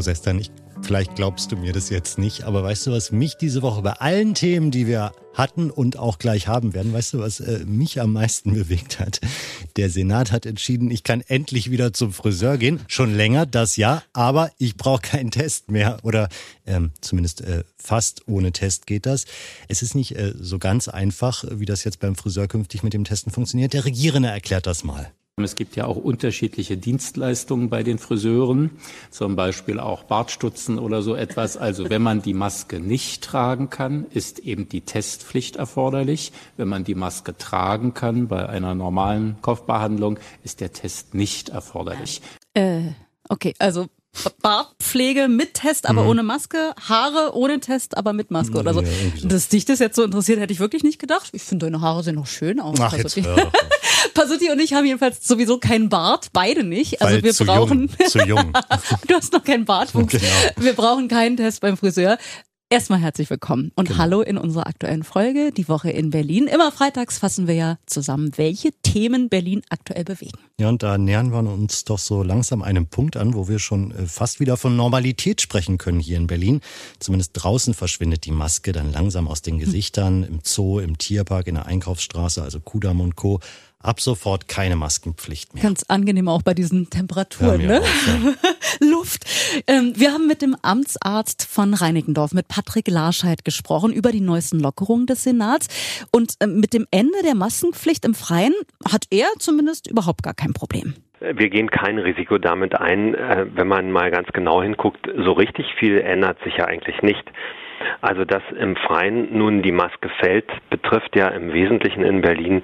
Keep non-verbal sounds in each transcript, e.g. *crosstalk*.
Frau Sestern, ich, vielleicht glaubst du mir das jetzt nicht, aber weißt du, was mich diese Woche bei allen Themen, die wir hatten und auch gleich haben werden, weißt du, was äh, mich am meisten *laughs* bewegt hat? Der Senat hat entschieden, ich kann endlich wieder zum Friseur gehen. Schon länger, das ja, aber ich brauche keinen Test mehr oder ähm, zumindest äh, fast ohne Test geht das. Es ist nicht äh, so ganz einfach, wie das jetzt beim Friseur künftig mit dem Testen funktioniert. Der Regierende erklärt das mal. Es gibt ja auch unterschiedliche Dienstleistungen bei den Friseuren, zum Beispiel auch Bartstutzen oder so etwas. Also wenn man die Maske nicht tragen kann, ist eben die Testpflicht erforderlich. Wenn man die Maske tragen kann bei einer normalen Kopfbehandlung, ist der Test nicht erforderlich. Äh, okay, also Bartpflege mit Test, aber mhm. ohne Maske, Haare ohne Test, aber mit Maske oder so. Ja, so. Dass dich das jetzt so interessiert, hätte ich wirklich nicht gedacht. Ich finde, deine Haare sehen noch schön aus. Ach, jetzt *laughs* Pasuti und ich haben jedenfalls sowieso keinen Bart, beide nicht. Also Weil wir zu brauchen. Jung, zu jung. *laughs* du hast noch keinen Bartwuchs. Genau. Wir brauchen keinen Test beim Friseur. Erstmal herzlich willkommen und Genau. hallo in unserer aktuellen Folge, die Woche in Berlin. Immer freitags fassen wir ja zusammen, welche Themen Berlin aktuell bewegen. Ja, und da nähern wir uns doch so langsam einem Punkt an, wo wir schon äh, fast wieder von Normalität sprechen können hier in Berlin. Zumindest draußen verschwindet die Maske dann langsam aus den Gesichtern, im Zoo, im Tierpark, in der Einkaufsstraße, also Kudamm und Co. Ab sofort keine Maskenpflicht mehr. Ganz angenehm auch bei diesen Temperaturen, ne? auch, ja. *laughs* Luft. Ähm, wir haben mit dem Amtsarzt von Reinickendorf, mit Patrick Larscheid gesprochen über die neuesten Lockerungen des Senats. Und ähm, mit dem Ende der Maskenpflicht im Freien hat er zumindest überhaupt gar kein Problem. Wir gehen kein Risiko damit ein, äh, wenn man mal ganz genau hinguckt. So richtig viel ändert sich ja eigentlich nicht. Also, dass im Freien nun die Maske fällt, betrifft ja im Wesentlichen in Berlin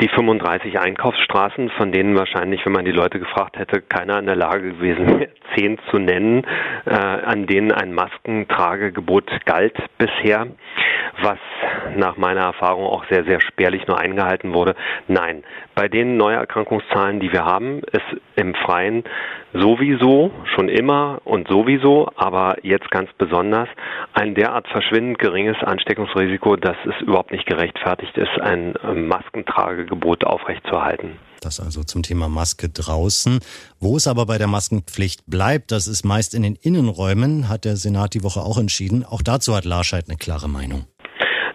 die 35 Einkaufsstraßen, von denen wahrscheinlich, wenn man die Leute gefragt hätte, keiner in der Lage gewesen wäre, *laughs* zehn zu nennen, äh, an denen ein Maskentragegebot galt bisher, was nach meiner Erfahrung auch sehr, sehr spärlich nur eingehalten wurde. Nein, bei den Neuerkrankungszahlen, die wir haben, ist im Freien sowieso, schon immer und sowieso, aber jetzt ganz besonders, ein derart verschwindend geringes Ansteckungsrisiko, dass es überhaupt nicht gerechtfertigt ist, ein äh, Maskentragegebot aufrechtzuerhalten. Das also zum Thema Maske draußen. Wo es aber bei der Maskenpflicht bleibt, das ist meist in den Innenräumen, hat der Senat die Woche auch entschieden. Auch dazu hat Larscheid eine klare Meinung.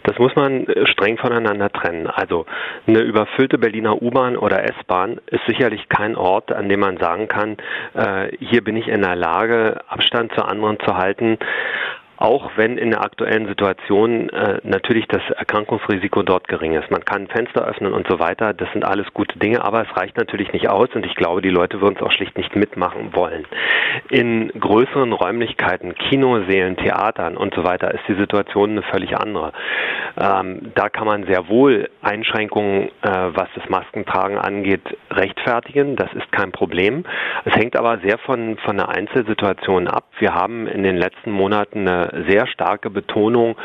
Das muss man äh, streng voneinander trennen. Also eine überfüllte Berliner U-Bahn oder S-Bahn ist sicherlich kein Ort, an dem man sagen kann, äh, hier bin ich in der Lage, Abstand zu anderen zu halten. Auch wenn in der aktuellen Situation äh, natürlich das Erkrankungsrisiko dort gering ist. Man kann Fenster öffnen und so weiter. Das sind alles gute Dinge, aber es reicht natürlich nicht aus und ich glaube, die Leute würden es auch schlicht nicht mitmachen wollen. In größeren Räumlichkeiten, Kinosälen, Theatern und so weiter ist die Situation eine völlig andere. Ähm, da kann man sehr wohl Einschränkungen, äh, was das Maskentragen angeht, rechtfertigen. Das ist kein Problem. Es hängt aber sehr von, von der Einzelsituation ab. Wir haben in den letzten Monaten eine sehr starke Betonung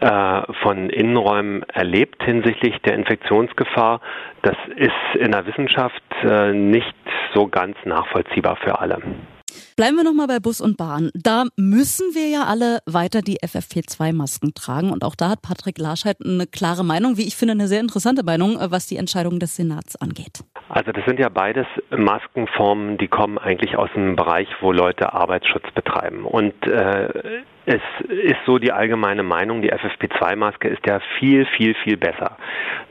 äh, von Innenräumen erlebt hinsichtlich der Infektionsgefahr. Das ist in der Wissenschaft äh, nicht so ganz nachvollziehbar für alle. Bleiben wir nochmal bei Bus und Bahn. Da müssen wir ja alle weiter die FFP2-Masken tragen. Und auch da hat Patrick Larscheid eine klare Meinung, wie ich finde, eine sehr interessante Meinung, äh, was die Entscheidung des Senats angeht. Also das sind ja beides Maskenformen, die kommen eigentlich aus dem Bereich, wo Leute Arbeitsschutz betreiben. Und äh, es ist so die allgemeine Meinung, die FFP2-Maske ist ja viel, viel, viel besser.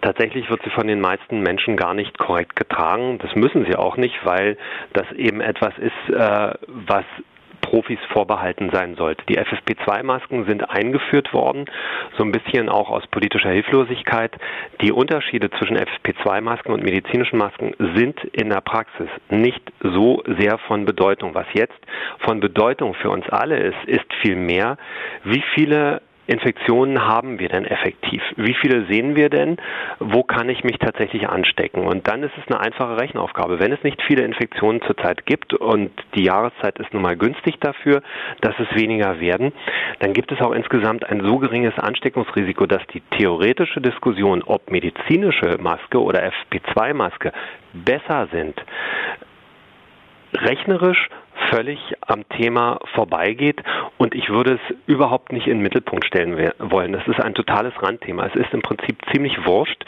Tatsächlich wird sie von den meisten Menschen gar nicht korrekt getragen. Das müssen sie auch nicht, weil das eben etwas ist, äh, was Profis vorbehalten sein sollte. Die FFP2-Masken sind eingeführt worden, so ein bisschen auch aus politischer Hilflosigkeit. Die Unterschiede zwischen FFP2-Masken und medizinischen Masken sind in der Praxis nicht so sehr von Bedeutung. Was jetzt von Bedeutung für uns alle ist, ist vielmehr, wie viele Infektionen haben wir denn effektiv? Wie viele sehen wir denn? Wo kann ich mich tatsächlich anstecken? Und dann ist es eine einfache Rechenaufgabe. Wenn es nicht viele Infektionen zurzeit gibt und die Jahreszeit ist nun mal günstig dafür, dass es weniger werden, dann gibt es auch insgesamt ein so geringes Ansteckungsrisiko, dass die theoretische Diskussion, ob medizinische Maske oder FP2-Maske besser sind, rechnerisch völlig am Thema vorbeigeht und ich würde es überhaupt nicht in den Mittelpunkt stellen wollen. Das ist ein totales Randthema. Es ist im Prinzip ziemlich wurscht,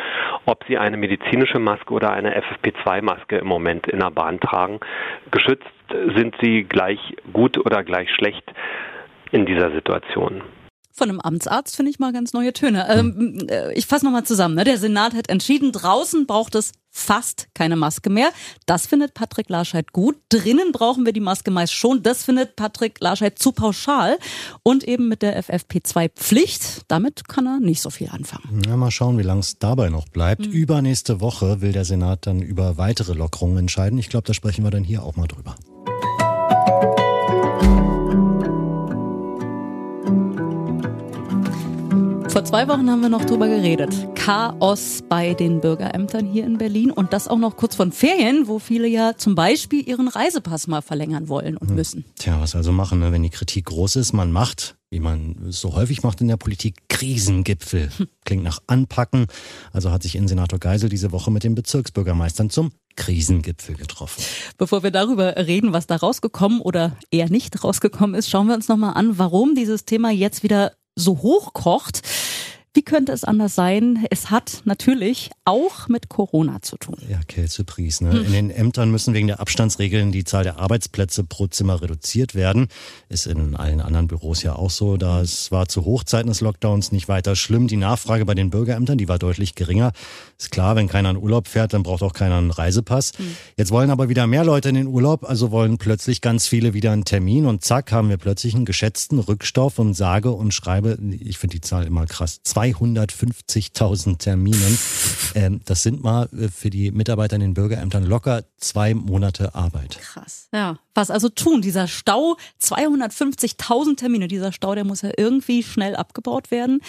ob Sie eine medizinische Maske oder eine FFP2-Maske im Moment in der Bahn tragen. Geschützt sind sie gleich gut oder gleich schlecht in dieser Situation. Von einem Amtsarzt finde ich mal ganz neue Töne. Ähm, äh, ich fasse nochmal zusammen. Ne? Der Senat hat entschieden, draußen braucht es fast keine Maske mehr. Das findet Patrick Larscheid gut. Drinnen brauchen wir die Maske meist schon. Das findet Patrick Larscheid zu pauschal. Und eben mit der FFP2-Pflicht, damit kann er nicht so viel anfangen. Ja, mal schauen, wie lange es dabei noch bleibt. Mhm. Übernächste Woche will der Senat dann über weitere Lockerungen entscheiden. Ich glaube, da sprechen wir dann hier auch mal drüber. Vor zwei Wochen haben wir noch drüber geredet. Chaos bei den Bürgerämtern hier in Berlin und das auch noch kurz von Ferien, wo viele ja zum Beispiel ihren Reisepass mal verlängern wollen und hm. müssen. Tja, was also machen, ne? wenn die Kritik groß ist? Man macht, wie man es so häufig macht in der Politik, Krisengipfel. Hm. Klingt nach Anpacken. Also hat sich Innensenator Geisel diese Woche mit den Bezirksbürgermeistern zum Krisengipfel getroffen. Bevor wir darüber reden, was da rausgekommen oder eher nicht rausgekommen ist, schauen wir uns nochmal an, warum dieses Thema jetzt wieder so hochkocht. Wie könnte es anders sein? Es hat natürlich auch mit Corona zu tun. Ja, Kälzepries. Ne? Hm. In den Ämtern müssen wegen der Abstandsregeln die Zahl der Arbeitsplätze pro Zimmer reduziert werden. Ist in allen anderen Büros ja auch so. Das war zu Hochzeiten des Lockdowns nicht weiter schlimm. Die Nachfrage bei den Bürgerämtern, die war deutlich geringer. Ist klar, wenn keiner in Urlaub fährt, dann braucht auch keiner einen Reisepass. Hm. Jetzt wollen aber wieder mehr Leute in den Urlaub, also wollen plötzlich ganz viele wieder einen Termin und zack haben wir plötzlich einen geschätzten Rückstoff und sage und schreibe, ich finde die Zahl immer krass, 250.000 Terminen. Ähm, das sind mal äh, für die Mitarbeiter in den Bürgerämtern locker zwei Monate Arbeit. Krass. Ja. Was also tun? Dieser Stau, 250.000 Termine, dieser Stau, der muss ja irgendwie schnell abgebaut werden.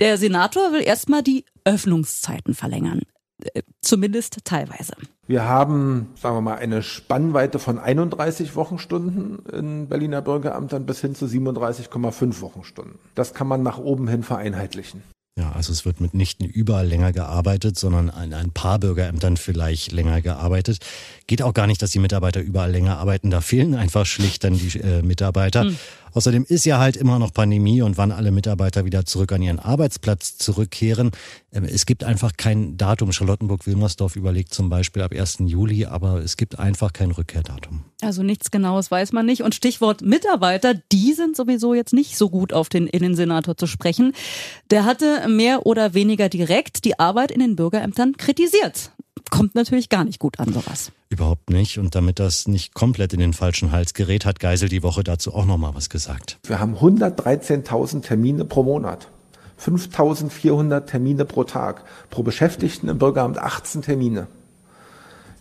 Der Senator will erstmal die Öffnungszeiten verlängern. Äh, zumindest teilweise. Wir haben, sagen wir mal, eine Spannweite von 31 Wochenstunden in Berliner Bürgerämtern bis hin zu 37,5 Wochenstunden. Das kann man nach oben hin vereinheitlichen. Ja, also es wird mitnichten überall länger gearbeitet, sondern in ein paar Bürgerämtern vielleicht länger gearbeitet. Geht auch gar nicht, dass die Mitarbeiter überall länger arbeiten. Da fehlen einfach schlicht dann die äh, Mitarbeiter. Hm. Außerdem ist ja halt immer noch Pandemie und wann alle Mitarbeiter wieder zurück an ihren Arbeitsplatz zurückkehren. Ähm, es gibt einfach kein Datum. Charlottenburg-Wilmersdorf überlegt zum Beispiel ab 1. Juli, aber es gibt einfach kein Rückkehrdatum. Also nichts Genaues weiß man nicht. Und Stichwort Mitarbeiter, die sind sowieso jetzt nicht so gut auf den Innensenator zu sprechen. Der hatte mehr oder weniger direkt die Arbeit in den Bürgerämtern kritisiert kommt natürlich gar nicht gut an, sowas. Überhaupt nicht. Und damit das nicht komplett in den falschen Hals gerät, hat Geisel die Woche dazu auch nochmal was gesagt. Wir haben 113.000 Termine pro Monat. 5.400 Termine pro Tag. Pro Beschäftigten im Bürgeramt 18 Termine.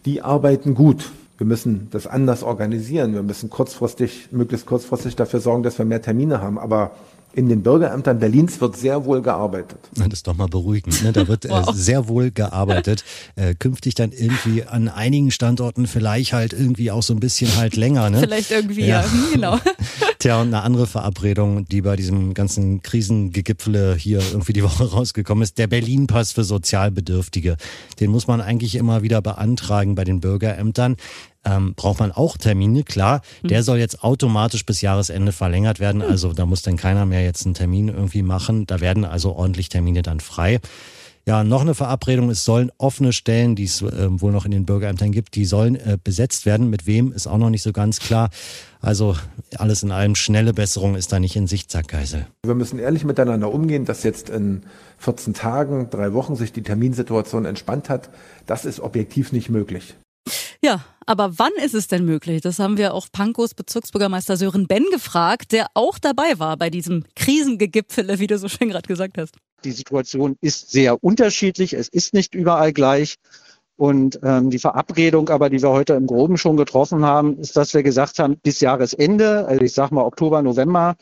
Die arbeiten gut. Wir müssen das anders organisieren. Wir müssen kurzfristig, möglichst kurzfristig dafür sorgen, dass wir mehr Termine haben. Aber in den Bürgerämtern Berlins wird sehr wohl gearbeitet. Das ist doch mal beruhigend. Ne? Da wird äh, *laughs* wow. äh, sehr wohl gearbeitet. Äh, künftig dann irgendwie an einigen Standorten vielleicht halt irgendwie auch so ein bisschen halt länger. Ne? Vielleicht irgendwie, ja, ja *laughs* genau. *laughs* Tja, und eine andere Verabredung, die bei diesem ganzen Krisengegipfele hier irgendwie die Woche rausgekommen ist, der Berlin-Pass für Sozialbedürftige. Den muss man eigentlich immer wieder beantragen bei den Bürgerämtern ähm, braucht man auch Termine, klar. Mhm. Der soll jetzt automatisch bis Jahresende verlängert werden. Mhm. Also da muss dann keiner mehr jetzt einen Termin irgendwie machen. Da werden also ordentlich Termine dann frei. Ja, noch eine Verabredung. Es sollen offene Stellen, die es äh, wohl noch in den Bürgerämtern gibt, die sollen äh, besetzt werden. Mit wem ist auch noch nicht so ganz klar. Also alles in allem schnelle Besserung ist da nicht in Sicht, sagt Geisel. Wir müssen ehrlich miteinander umgehen, dass jetzt in 14 Tagen, drei Wochen sich die Terminsituation entspannt hat. Das ist objektiv nicht möglich. Ja, aber wann ist es denn möglich? Das haben wir auch Pankos Bezirksbürgermeister Sören Ben gefragt, der auch dabei war bei diesem Krisengegipfele, wie du so schön gerade gesagt hast. Die Situation ist sehr unterschiedlich. Es ist nicht überall gleich. Und ähm, die Verabredung aber, die wir heute im Groben schon getroffen haben, ist, dass wir gesagt haben, bis Jahresende, also ich sage mal Oktober, November,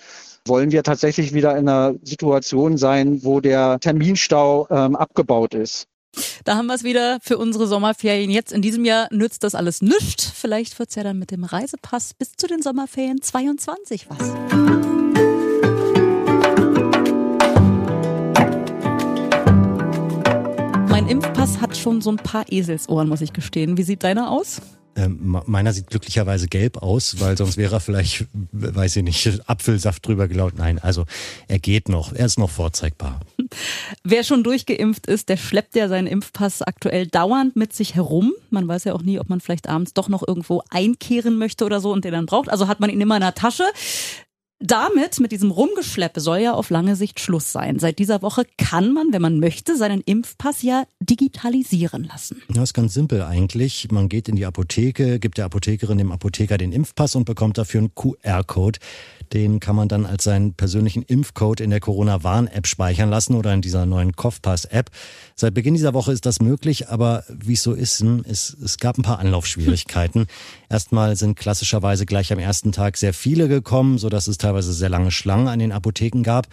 wollen wir tatsächlich wieder in einer Situation sein, wo der Terminstau ähm, abgebaut ist. Da haben wir es wieder für unsere Sommerferien. Jetzt in diesem Jahr nützt das alles nichts. Vielleicht wird es ja dann mit dem Reisepass bis zu den Sommerferien 22 was. Mein Impfpass hat schon so ein paar Eselsohren, muss ich gestehen. Wie sieht deiner aus? Ähm, meiner sieht glücklicherweise gelb aus, weil sonst wäre er vielleicht, weiß ich nicht, Apfelsaft drüber gelaut. Nein, also er geht noch, er ist noch vorzeigbar. *laughs* Wer schon durchgeimpft ist, der schleppt ja seinen Impfpass aktuell dauernd mit sich herum. Man weiß ja auch nie, ob man vielleicht abends doch noch irgendwo einkehren möchte oder so und den dann braucht. Also hat man ihn immer in der Tasche. Damit, mit diesem Rumgeschleppe, soll ja auf lange Sicht Schluss sein. Seit dieser Woche kann man, wenn man möchte, seinen Impfpass ja digitalisieren lassen. Das ist ganz simpel eigentlich. Man geht in die Apotheke, gibt der Apothekerin dem Apotheker den Impfpass und bekommt dafür einen QR-Code. Den kann man dann als seinen persönlichen Impfcode in der Corona-Warn-App speichern lassen oder in dieser neuen Kopfpass-App. Seit Beginn dieser Woche ist das möglich, aber wie es so ist, hm, es, es gab ein paar Anlaufschwierigkeiten. Erstmal sind klassischerweise gleich am ersten Tag sehr viele gekommen, so dass es teilweise sehr lange Schlangen an den Apotheken gab.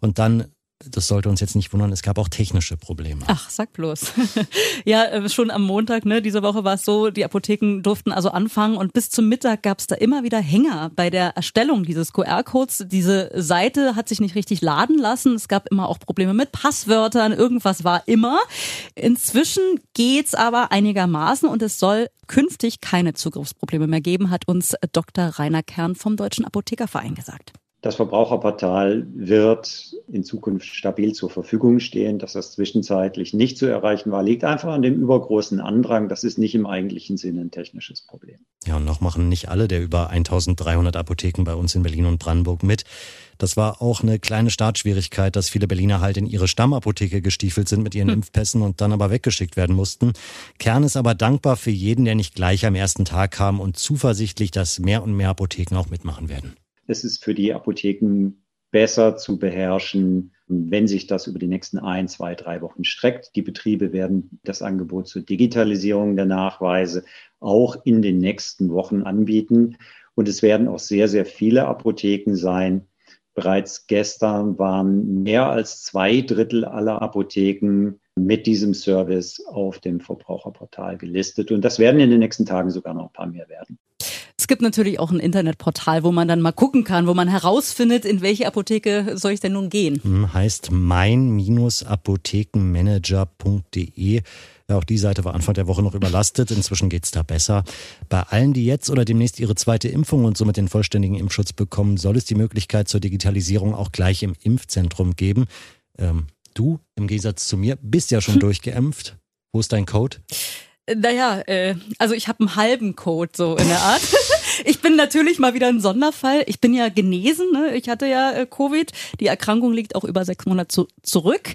Und dann das sollte uns jetzt nicht wundern, es gab auch technische Probleme. Ach, sag bloß. *laughs* ja, äh, schon am Montag, ne, diese Woche war es so, die Apotheken durften also anfangen und bis zum Mittag gab es da immer wieder Hänger bei der Erstellung dieses QR-Codes. Diese Seite hat sich nicht richtig laden lassen. Es gab immer auch Probleme mit Passwörtern, irgendwas war immer. Inzwischen geht's aber einigermaßen und es soll künftig keine Zugriffsprobleme mehr geben, hat uns Dr. Rainer Kern vom Deutschen Apothekerverein gesagt. Das Verbraucherportal wird in Zukunft stabil zur Verfügung stehen. Dass das zwischenzeitlich nicht zu erreichen war, liegt einfach an dem übergroßen Andrang. Das ist nicht im eigentlichen Sinne ein technisches Problem. Ja, und noch machen nicht alle der über 1300 Apotheken bei uns in Berlin und Brandenburg mit. Das war auch eine kleine Startschwierigkeit, dass viele Berliner halt in ihre Stammapotheke gestiefelt sind mit ihren hm. Impfpässen und dann aber weggeschickt werden mussten. Kern ist aber dankbar für jeden, der nicht gleich am ersten Tag kam und zuversichtlich, dass mehr und mehr Apotheken auch mitmachen werden. Es ist für die Apotheken besser zu beherrschen, wenn sich das über die nächsten ein, zwei, drei Wochen streckt. Die Betriebe werden das Angebot zur Digitalisierung der Nachweise auch in den nächsten Wochen anbieten. Und es werden auch sehr, sehr viele Apotheken sein. Bereits gestern waren mehr als zwei Drittel aller Apotheken mit diesem Service auf dem Verbraucherportal gelistet. Und das werden in den nächsten Tagen sogar noch ein paar mehr werden. Es gibt natürlich auch ein Internetportal, wo man dann mal gucken kann, wo man herausfindet, in welche Apotheke soll ich denn nun gehen. Hm, heißt mein-apothekenmanager.de. Auch die Seite war Anfang der Woche noch überlastet. Inzwischen geht's da besser. Bei allen, die jetzt oder demnächst ihre zweite Impfung und somit den vollständigen Impfschutz bekommen, soll es die Möglichkeit zur Digitalisierung auch gleich im Impfzentrum geben. Ähm, du, im Gegensatz zu mir, bist ja schon *laughs* durchgeimpft. Wo ist dein Code? Naja, äh, also ich habe einen halben Code so in der Art. *laughs* ich bin natürlich mal wieder ein Sonderfall. Ich bin ja genesen, ne? ich hatte ja äh, Covid. Die Erkrankung liegt auch über sechs Monate zu, zurück.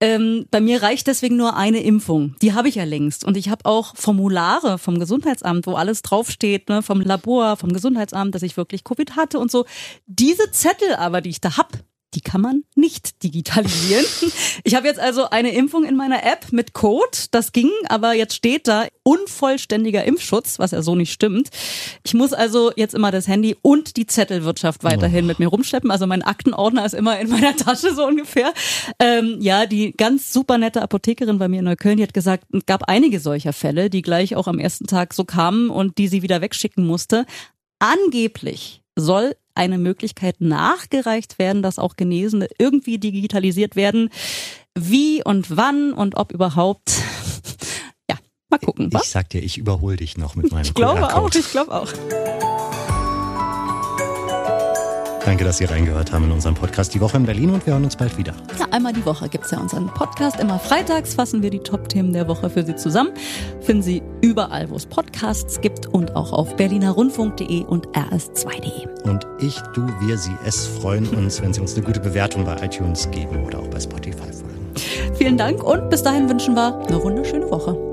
Ähm, bei mir reicht deswegen nur eine Impfung. Die habe ich ja längst. Und ich habe auch Formulare vom Gesundheitsamt, wo alles draufsteht, ne? vom Labor, vom Gesundheitsamt, dass ich wirklich Covid hatte und so. Diese Zettel aber, die ich da hab, die kann man nicht digitalisieren. Ich habe jetzt also eine Impfung in meiner App mit Code, das ging, aber jetzt steht da unvollständiger Impfschutz, was ja so nicht stimmt. Ich muss also jetzt immer das Handy und die Zettelwirtschaft weiterhin oh. mit mir rumschleppen. Also mein Aktenordner ist immer in meiner Tasche so ungefähr. Ähm, ja, die ganz super nette Apothekerin bei mir in Neukölln, die hat gesagt, es gab einige solcher Fälle, die gleich auch am ersten Tag so kamen und die sie wieder wegschicken musste. Angeblich soll eine Möglichkeit nachgereicht werden, dass auch Genesene irgendwie digitalisiert werden. Wie und wann und ob überhaupt. *laughs* Ja, mal gucken. Ich was? sag dir, ich überhole dich noch mit meinem Ich glaube auch, ich glaube auch. Danke, dass Sie reingehört haben in unseren Podcast Die Woche in Berlin und wir hören uns bald wieder. Ja, einmal die Woche gibt es ja unseren Podcast. Immer freitags fassen wir die Top-Themen der Woche für Sie zusammen. Finden Sie überall, wo es Podcasts gibt und auch auf berlinerrundfunk.de und rs2.de. Und ich, du, wir, Sie, es freuen uns, wenn Sie uns eine gute Bewertung bei iTunes geben oder auch bei Spotify folgen. Vielen Dank und bis dahin wünschen wir eine wunderschöne Woche.